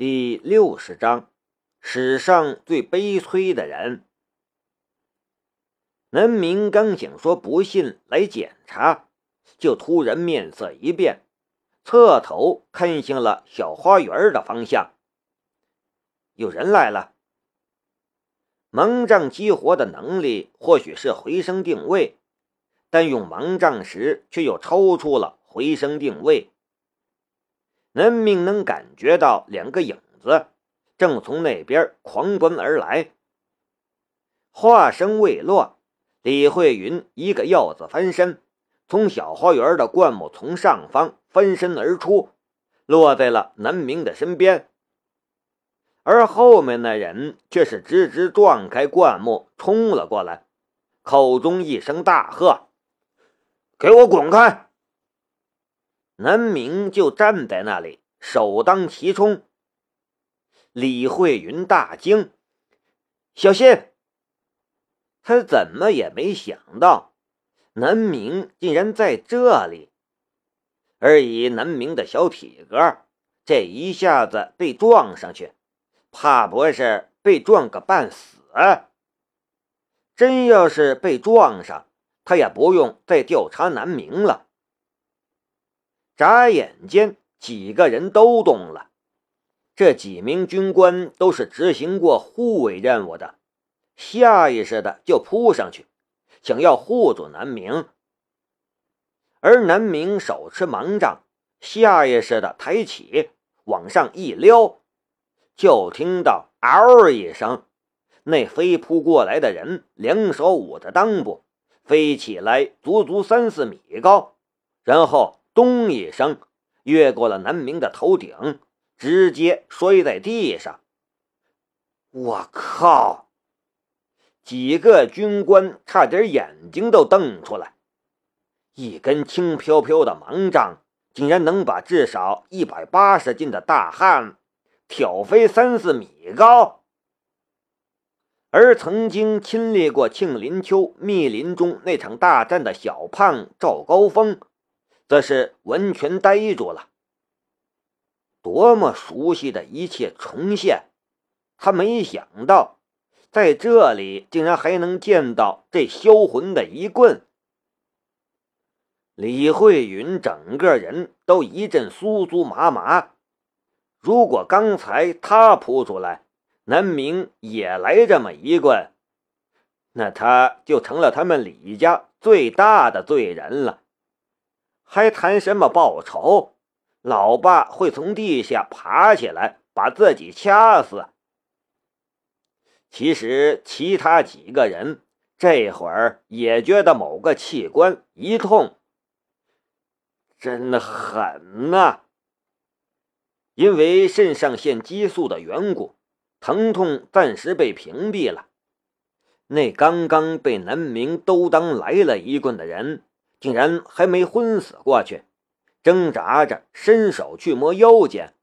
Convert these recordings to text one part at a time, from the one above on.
第六十章，史上最悲催的人。南明刚想说不信来检查，就突然面色一变，侧头看向了小花园的方向。有人来了。盲杖激活的能力或许是回声定位，但用盲杖时却又超出了回声定位。南明能感觉到两个影子正从那边狂奔而来。话声未落，李慧云一个鹞子翻身，从小花园的灌木丛上方翻身而出，落在了南明的身边。而后面那人却是直直撞开灌木冲了过来，口中一声大喝：“给我滚开！”南明就站在那里，首当其冲。李慧云大惊：“小心！”他怎么也没想到，南明竟然在这里。而以南明的小体格，这一下子被撞上去，怕不是被撞个半死？真要是被撞上，他也不用再调查南明了。眨眼间，几个人都动了。这几名军官都是执行过护卫任务的，下意识的就扑上去，想要护住南明。而南明手持盲杖，下意识的抬起，往上一撩，就听到“嗷”一声，那飞扑过来的人两手捂着裆部，飞起来足足三四米高，然后。咚一声，越过了南明的头顶，直接摔在地上。我靠！几个军官差点眼睛都瞪出来。一根轻飘飘的盲杖，竟然能把至少一百八十斤的大汉挑飞三四米高。而曾经亲历过庆林丘密林中那场大战的小胖赵高峰。则是完全呆住了。多么熟悉的一切重现！他没想到，在这里竟然还能见到这销魂的一棍。李慧云整个人都一阵酥酥麻麻。如果刚才他扑出来，南明也来这么一棍，那他就成了他们李家最大的罪人了。还谈什么报仇？老爸会从地下爬起来把自己掐死。其实，其他几个人这会儿也觉得某个器官一痛，真狠呐！因为肾上腺激素的缘故，疼痛暂时被屏蔽了。那刚刚被南明都当来了一棍的人。竟然还没昏死过去，挣扎着伸手去摸腰间，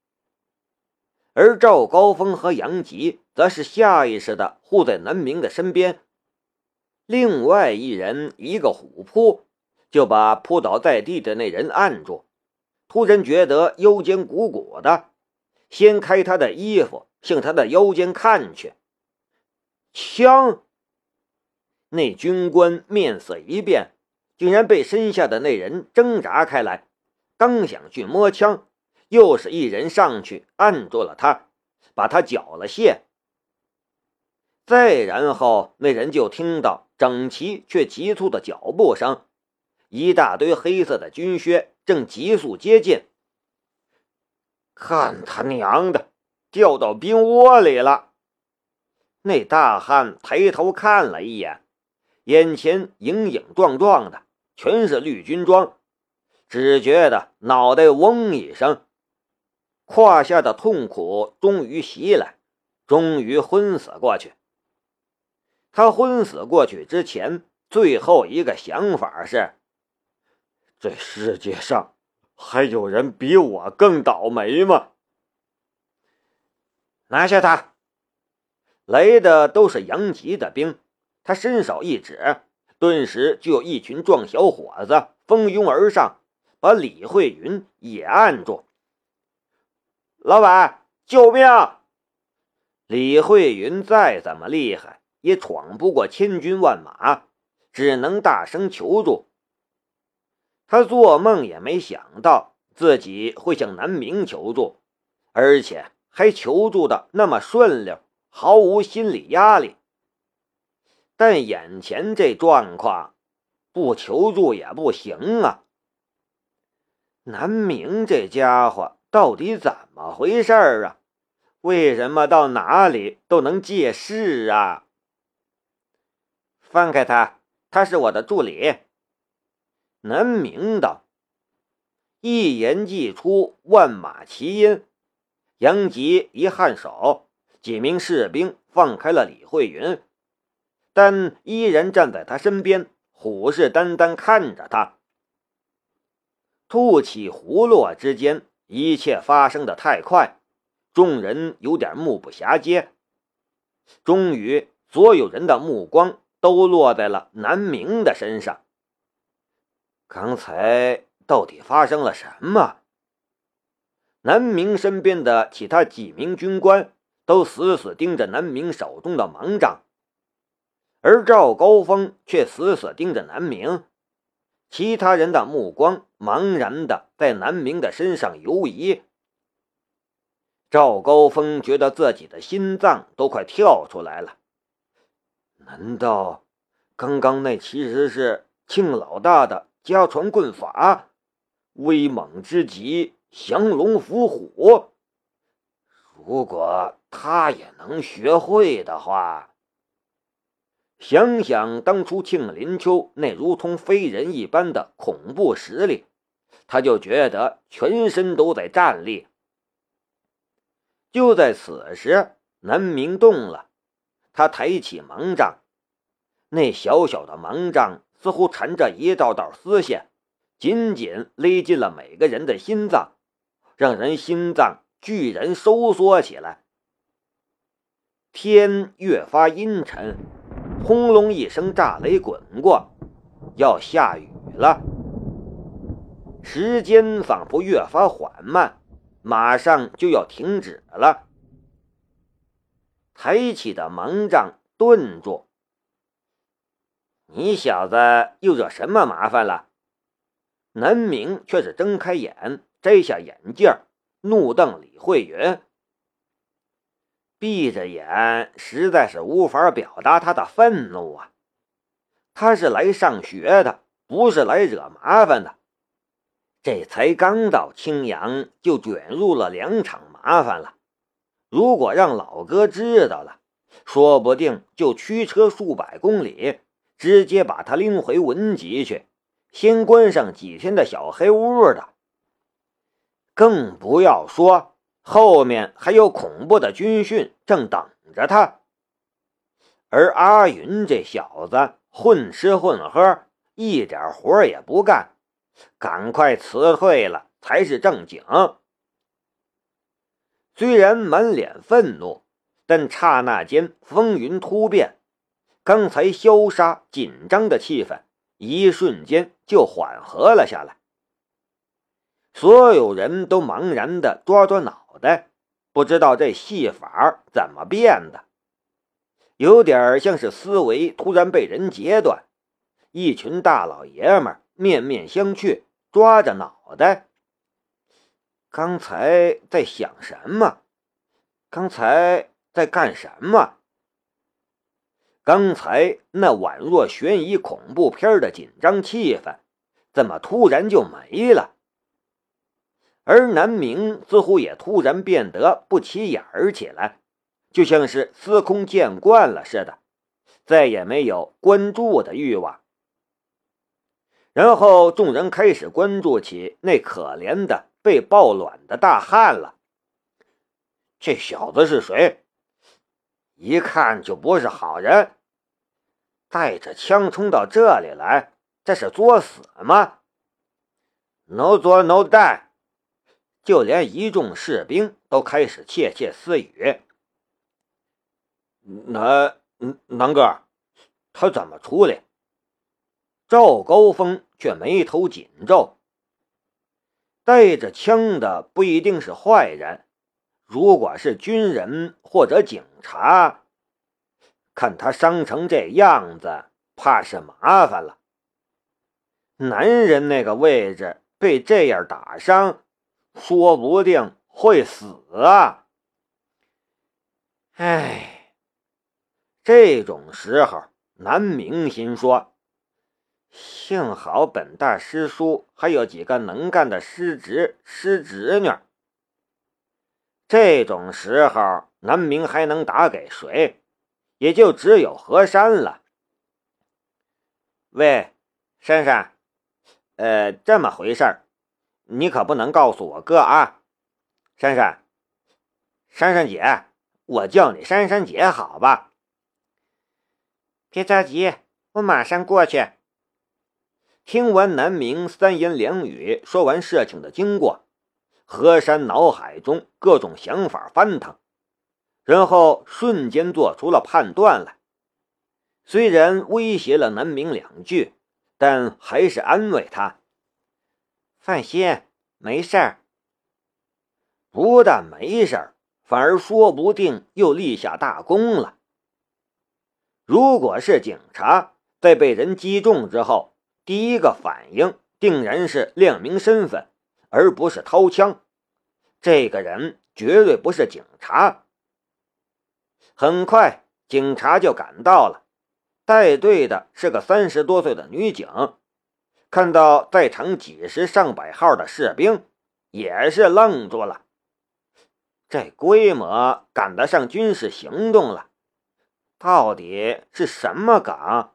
而赵高峰和杨吉则是下意识的护在南明的身边。另外一人一个虎扑，就把扑倒在地的那人按住。突然觉得腰间鼓鼓的，掀开他的衣服，向他的腰间看去。枪！那军官面色一变。竟然被身下的那人挣扎开来，刚想去摸枪，又是一人上去按住了他，把他缴了械。再然后，那人就听到整齐却急促的脚步声，一大堆黑色的军靴正急速接近。看他娘的，掉到冰窝里了！那大汉抬头看了一眼，眼前影影幢幢的。全是绿军装，只觉得脑袋嗡一声，胯下的痛苦终于袭来，终于昏死过去。他昏死过去之前，最后一个想法是：这世界上还有人比我更倒霉吗？拿下他！来的都是杨吉的兵，他伸手一指。顿时就有一群壮小伙子蜂拥而上，把李慧云也按住。老板，救命！李慧云再怎么厉害，也闯不过千军万马，只能大声求助。他做梦也没想到自己会向南明求助，而且还求助的那么顺溜，毫无心理压力。但眼前这状况，不求助也不行啊！南明这家伙到底怎么回事儿啊？为什么到哪里都能借势啊？放开他，他是我的助理。南明道，一言既出，万马齐喑。杨吉一颔首，几名士兵放开了李慧云。但依然站在他身边，虎视眈眈看着他。兔起胡落之间，一切发生的太快，众人有点目不暇接。终于，所有人的目光都落在了南明的身上。刚才到底发生了什么？南明身边的其他几名军官都死死盯着南明手中的盲杖。而赵高峰却死死盯着南明，其他人的目光茫然的在南明的身上游移。赵高峰觉得自己的心脏都快跳出来了。难道刚刚那其实是庆老大的家传棍法，威猛之极，降龙伏虎？如果他也能学会的话。想想当初庆林秋那如同飞人一般的恐怖实力，他就觉得全身都在战栗。就在此时，南明动了，他抬起盲杖，那小小的盲杖似乎缠着一道道丝线，紧紧勒进了每个人的心脏，让人心脏居然收缩起来。天越发阴沉。轰隆一声，炸雷滚过，要下雨了。时间仿佛越发缓慢，马上就要停止了。抬起的盲杖顿住。你小子又惹什么麻烦了？南明却是睁开眼，摘下眼镜，怒瞪李慧云。闭着眼，实在是无法表达他的愤怒啊！他是来上学的，不是来惹麻烦的。这才刚到青阳，就卷入了两场麻烦了。如果让老哥知道了，说不定就驱车数百公里，直接把他拎回文集去，先关上几天的小黑屋的。更不要说。后面还有恐怖的军训正等着他，而阿云这小子混吃混喝，一点活也不干，赶快辞退了才是正经。虽然满脸愤怒，但刹那间风云突变，刚才消杀紧张的气氛，一瞬间就缓和了下来。所有人都茫然的抓抓脑。袋不知道这戏法怎么变的，有点像是思维突然被人截断，一群大老爷们面面相觑，抓着脑袋。刚才在想什么？刚才在干什么？刚才那宛若悬疑恐怖片的紧张气氛，怎么突然就没了？而南明似乎也突然变得不起眼儿起来，就像是司空见惯了似的，再也没有关注的欲望。然后众人开始关注起那可怜的被抱卵的大汉了。这小子是谁？一看就不是好人，带着枪冲到这里来，这是作死吗？No 作 No die。就连一众士兵都开始窃窃私语：“南南哥，他怎么出来？”赵高峰却眉头紧皱。带着枪的不一定是坏人，如果是军人或者警察，看他伤成这样子，怕是麻烦了。男人那个位置被这样打伤，说不定会死啊！哎，这种时候，南明心说：“幸好本大师叔还有几个能干的师侄、师侄女。”这种时候，南明还能打给谁？也就只有何山了。喂，珊珊，呃，这么回事儿，你可不能告诉我哥啊！珊珊，珊珊姐，我叫你珊珊姐，好吧？别着急，我马上过去。听完南明三言两语说完事情的经过。何山脑海中各种想法翻腾，然后瞬间做出了判断来。虽然威胁了南明两句，但还是安慰他：“放心，没事儿。不但没事儿，反而说不定又立下大功了。如果是警察，在被人击中之后，第一个反应定然是亮明身份。”而不是掏枪，这个人绝对不是警察。很快，警察就赶到了，带队的是个三十多岁的女警。看到在场几十上百号的士兵，也是愣住了。这规模赶得上军事行动了，到底是什么岗？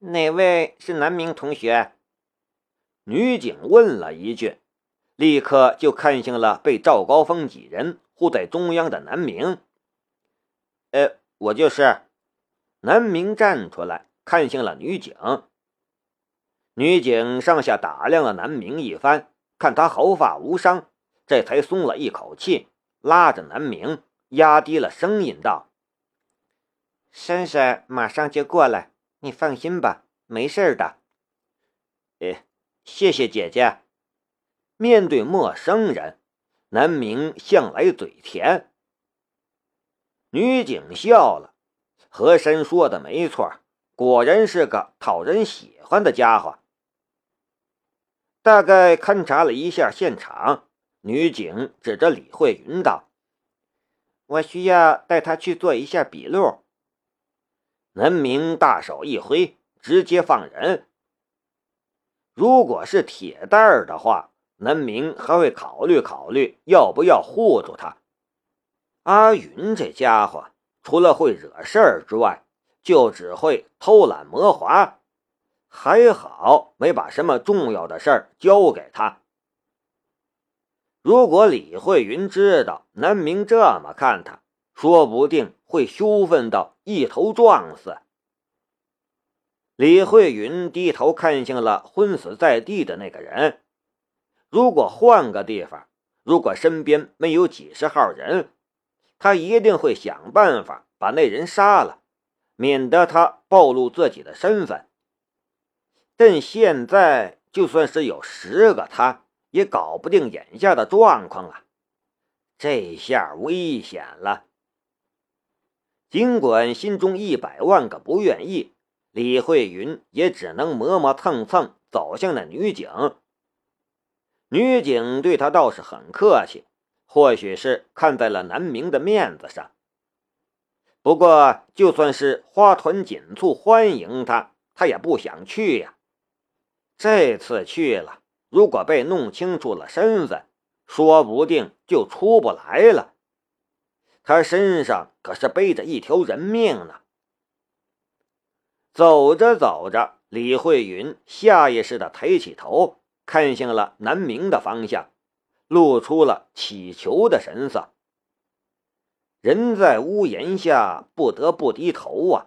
哪位是南明同学？女警问了一句，立刻就看向了被赵高峰几人护在中央的南明。呃，我就是。南明站出来，看向了女警。女警上下打量了南明一番，看他毫发无伤，这才松了一口气，拉着南明，压低了声音道：“珊珊马上就过来，你放心吧，没事的。”哎。谢谢姐姐。面对陌生人，南明向来嘴甜。女警笑了，和珅说的没错，果然是个讨人喜欢的家伙。大概勘察了一下现场，女警指着李慧云道：“我需要带她去做一下笔录。”南明大手一挥，直接放人。如果是铁蛋儿的话，南明还会考虑考虑要不要护住他。阿云这家伙，除了会惹事儿之外，就只会偷懒磨滑。还好没把什么重要的事儿交给他。如果李慧云知道南明这么看他，说不定会羞愤到一头撞死。李慧云低头看向了昏死在地的那个人。如果换个地方，如果身边没有几十号人，他一定会想办法把那人杀了，免得他暴露自己的身份。但现在，就算是有十个他，也搞不定眼下的状况啊！这下危险了。尽管心中一百万个不愿意。李慧云也只能磨磨蹭蹭走向那女警。女警对他倒是很客气，或许是看在了南明的面子上。不过，就算是花团锦簇欢迎他，他也不想去呀。这次去了，如果被弄清楚了身份，说不定就出不来了。他身上可是背着一条人命呢。走着走着，李慧云下意识地抬起头，看向了南明的方向，露出了乞求的神色。人在屋檐下，不得不低头啊！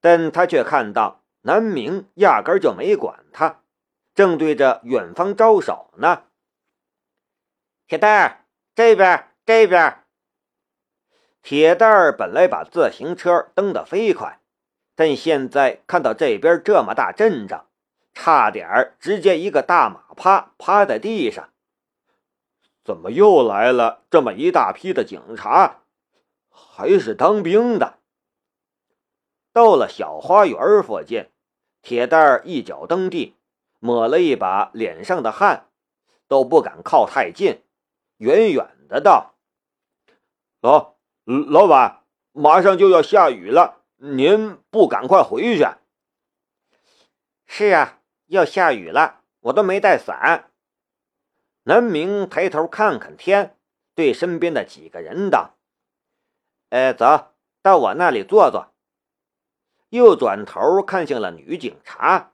但他却看到南明压根就没管他，正对着远方招手呢。铁蛋儿，这边，这边。铁蛋儿本来把自行车蹬得飞快。但现在看到这边这么大阵仗，差点直接一个大马趴趴在地上。怎么又来了这么一大批的警察？还是当兵的？到了小花园附近，铁蛋儿一脚蹬地，抹了一把脸上的汗，都不敢靠太近，远远的道：“老老板，马上就要下雨了，您不赶快回去？”“是啊，要下雨了，我都没带伞。”南明抬头看看天，对身边的几个人道：“哎，走到我那里坐坐。”又转头看向了女警察：“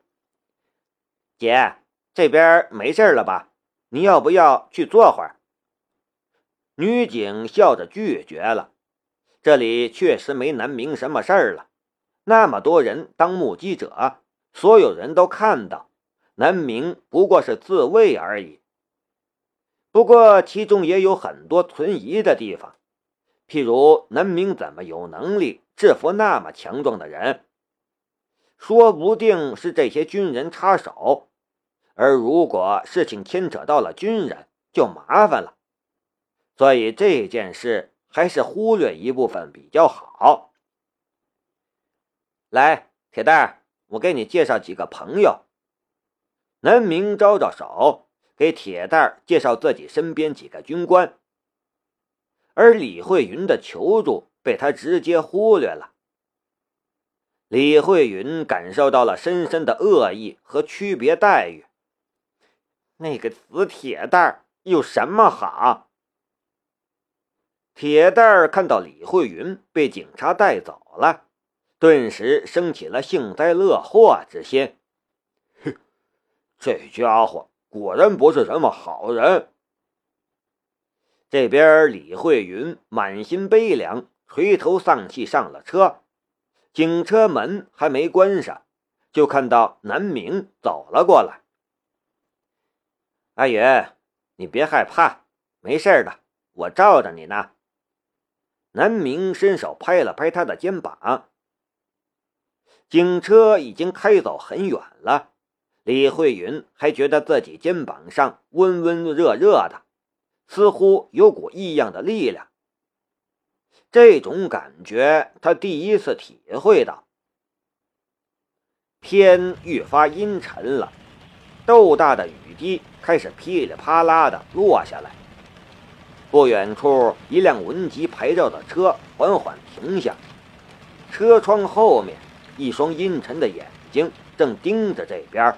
姐，这边没事了吧？你要不要去坐会儿？”女警笑着拒绝了。这里确实没南明什么事儿了，那么多人当目击者，所有人都看到，南明不过是自卫而已。不过，其中也有很多存疑的地方，譬如南明怎么有能力制服那么强壮的人？说不定是这些军人插手，而如果事情牵扯到了军人，就麻烦了。所以这件事还是忽略一部分比较好。来，铁蛋，我给你介绍几个朋友。南明招招手。给铁蛋儿介绍自己身边几个军官，而李慧云的求助被他直接忽略了。李慧云感受到了深深的恶意和区别待遇。那个死铁蛋儿有什么好？铁蛋儿看到李慧云被警察带走了，顿时升起了幸灾乐祸之心。哼，这家伙！果然不是什么好人。这边李慧云满心悲凉，垂头丧气上了车。警车门还没关上，就看到南明走了过来。阿云，你别害怕，没事的，我罩着你呢。南明伸手拍了拍他的肩膀。警车已经开走很远了。李慧云还觉得自己肩膀上温温热热的，似乎有股异样的力量。这种感觉，他第一次体会到。天愈发阴沉了，豆大的雨滴开始噼里啪啦的落下来。不远处，一辆文吉牌照的车缓缓停下，车窗后面，一双阴沉的眼睛正盯着这边。